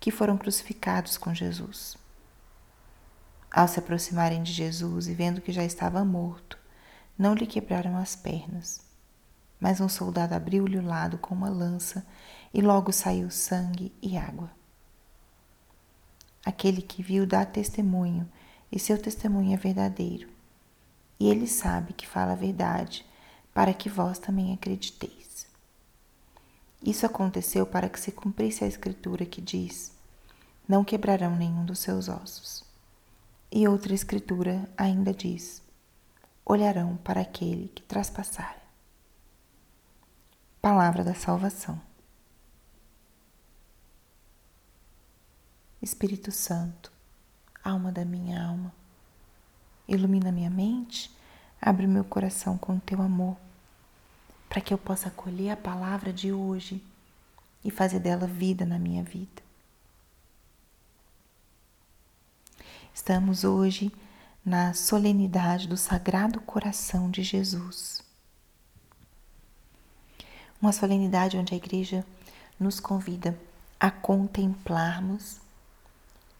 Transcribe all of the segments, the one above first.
que foram crucificados com Jesus. Ao se aproximarem de Jesus e vendo que já estava morto, não lhe quebraram as pernas. Mas um soldado abriu-lhe o lado com uma lança e logo saiu sangue e água. Aquele que viu dá testemunho, e seu testemunho é verdadeiro. E ele sabe que fala a verdade, para que vós também acrediteis. Isso aconteceu para que se cumprisse a escritura que diz: Não quebrarão nenhum dos seus ossos. E outra escritura ainda diz: Olharão para aquele que traspassar. Palavra da salvação. Espírito Santo, alma da minha alma, ilumina minha mente, abre meu coração com teu amor para que eu possa acolher a palavra de hoje e fazer dela vida na minha vida. Estamos hoje na solenidade do Sagrado Coração de Jesus. Uma solenidade onde a Igreja nos convida a contemplarmos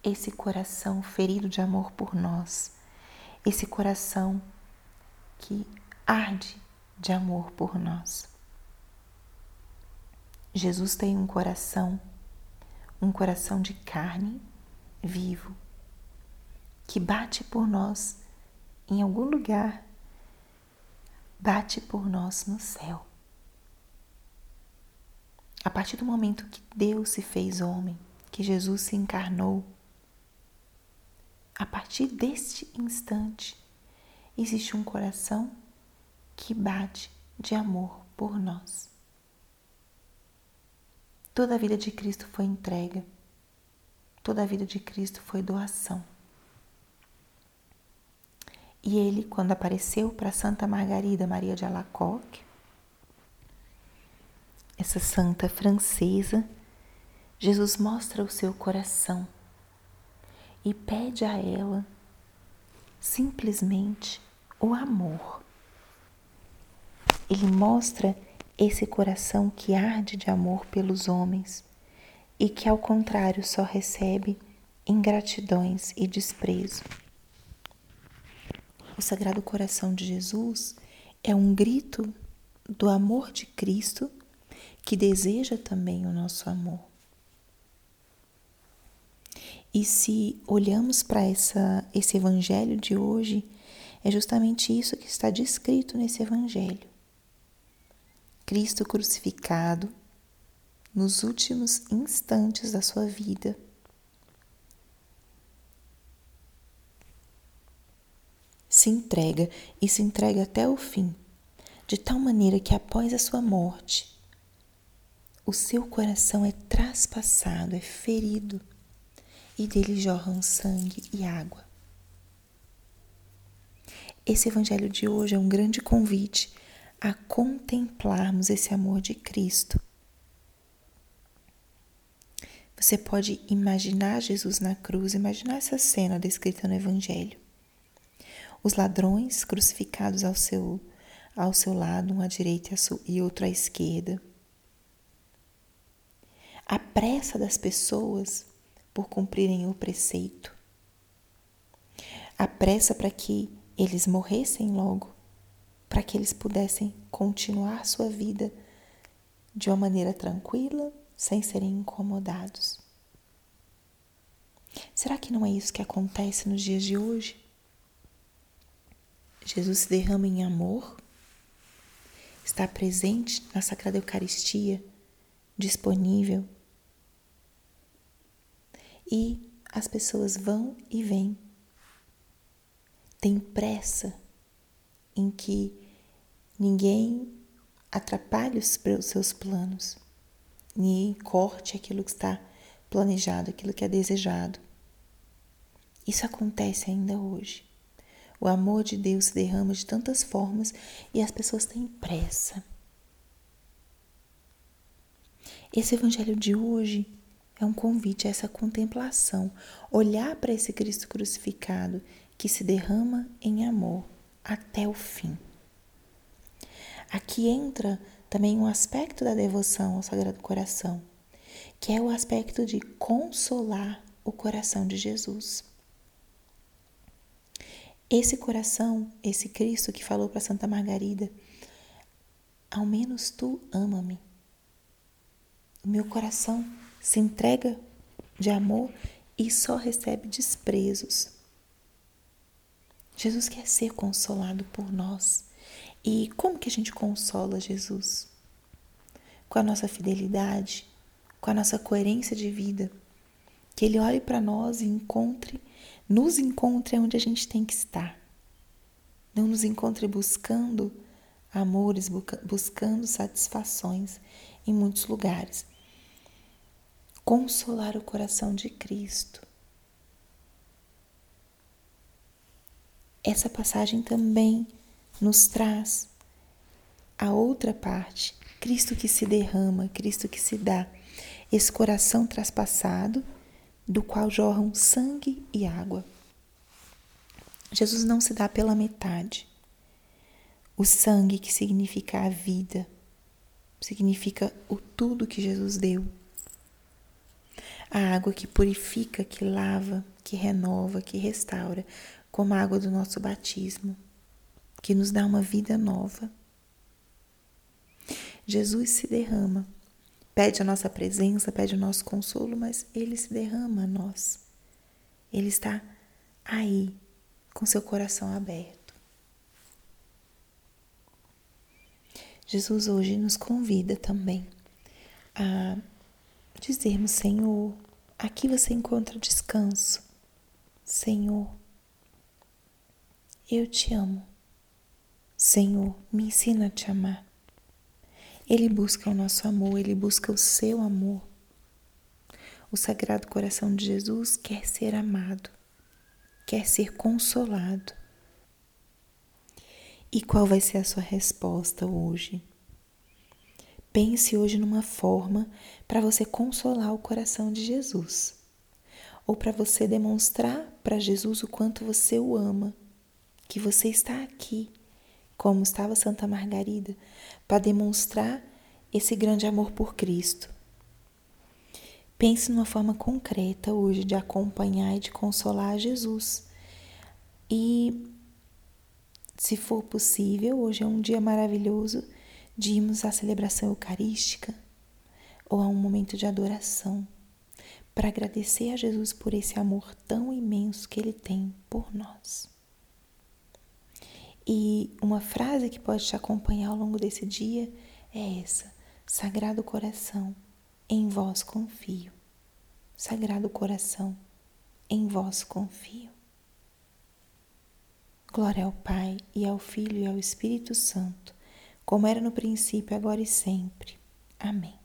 esse coração ferido de amor por nós, esse coração que arde de amor por nós. Jesus tem um coração, um coração de carne vivo, que bate por nós em algum lugar, bate por nós no céu. A partir do momento que Deus se fez homem, que Jesus se encarnou, a partir deste instante existe um coração que bate de amor por nós. Toda a vida de Cristo foi entrega, toda a vida de Cristo foi doação. E ele, quando apareceu para Santa Margarida Maria de Alacoque, essa santa francesa, Jesus mostra o seu coração e pede a ela simplesmente o amor ele mostra esse coração que arde de amor pelos homens e que, ao contrário, só recebe ingratidões e desprezo. O Sagrado Coração de Jesus é um grito do amor de Cristo que deseja também o nosso amor. E se olhamos para esse evangelho de hoje, é justamente isso que está descrito nesse evangelho. Cristo crucificado nos últimos instantes da sua vida. Se entrega e se entrega até o fim, de tal maneira que após a sua morte, o seu coração é traspassado, é ferido, e dele jorram sangue e água. Esse evangelho de hoje é um grande convite a contemplarmos esse amor de Cristo. Você pode imaginar Jesus na cruz, imaginar essa cena descrita no Evangelho. Os ladrões crucificados ao seu, ao seu lado, um à direita e outro à esquerda. A pressa das pessoas por cumprirem o preceito. A pressa para que eles morressem logo para que eles pudessem continuar sua vida de uma maneira tranquila, sem serem incomodados. Será que não é isso que acontece nos dias de hoje? Jesus se derrama em amor, está presente na Sagrada Eucaristia, disponível, e as pessoas vão e vêm, têm pressa em que ninguém atrapalhe os seus planos, ninguém corte aquilo que está planejado, aquilo que é desejado. Isso acontece ainda hoje. O amor de Deus se derrama de tantas formas e as pessoas têm pressa. Esse evangelho de hoje é um convite a essa contemplação, olhar para esse Cristo crucificado que se derrama em amor até o fim. Aqui entra também um aspecto da devoção ao Sagrado Coração, que é o aspecto de consolar o coração de Jesus. Esse coração, esse Cristo que falou para Santa Margarida, ao menos tu ama-me. O meu coração se entrega de amor e só recebe desprezos. Jesus quer ser consolado por nós. E como que a gente consola Jesus? Com a nossa fidelidade, com a nossa coerência de vida. Que Ele olhe para nós e encontre, nos encontre onde a gente tem que estar. Não nos encontre buscando amores, buscando satisfações em muitos lugares. Consolar o coração de Cristo. Essa passagem também nos traz a outra parte, Cristo que se derrama, Cristo que se dá, esse coração traspassado, do qual jorram sangue e água. Jesus não se dá pela metade. O sangue que significa a vida, significa o tudo que Jesus deu. A água que purifica, que lava, que renova, que restaura, como a água do nosso batismo que nos dá uma vida nova. Jesus se derrama, pede a nossa presença, pede o nosso consolo, mas ele se derrama a nós. Ele está aí, com seu coração aberto. Jesus hoje nos convida também a dizermos: Senhor, aqui você encontra descanso. Senhor, eu te amo. Senhor, me ensina a te amar. Ele busca o nosso amor, ele busca o seu amor. O Sagrado Coração de Jesus quer ser amado, quer ser consolado. E qual vai ser a sua resposta hoje? Pense hoje numa forma para você consolar o coração de Jesus, ou para você demonstrar para Jesus o quanto você o ama, que você está aqui como estava Santa Margarida, para demonstrar esse grande amor por Cristo. Pense numa forma concreta hoje de acompanhar e de consolar Jesus. E, se for possível, hoje é um dia maravilhoso de irmos à celebração eucarística ou a um momento de adoração para agradecer a Jesus por esse amor tão imenso que ele tem por nós. E uma frase que pode te acompanhar ao longo desse dia é essa: Sagrado coração, em vós confio. Sagrado coração, em vós confio. Glória ao Pai, e ao Filho, e ao Espírito Santo, como era no princípio, agora e sempre. Amém.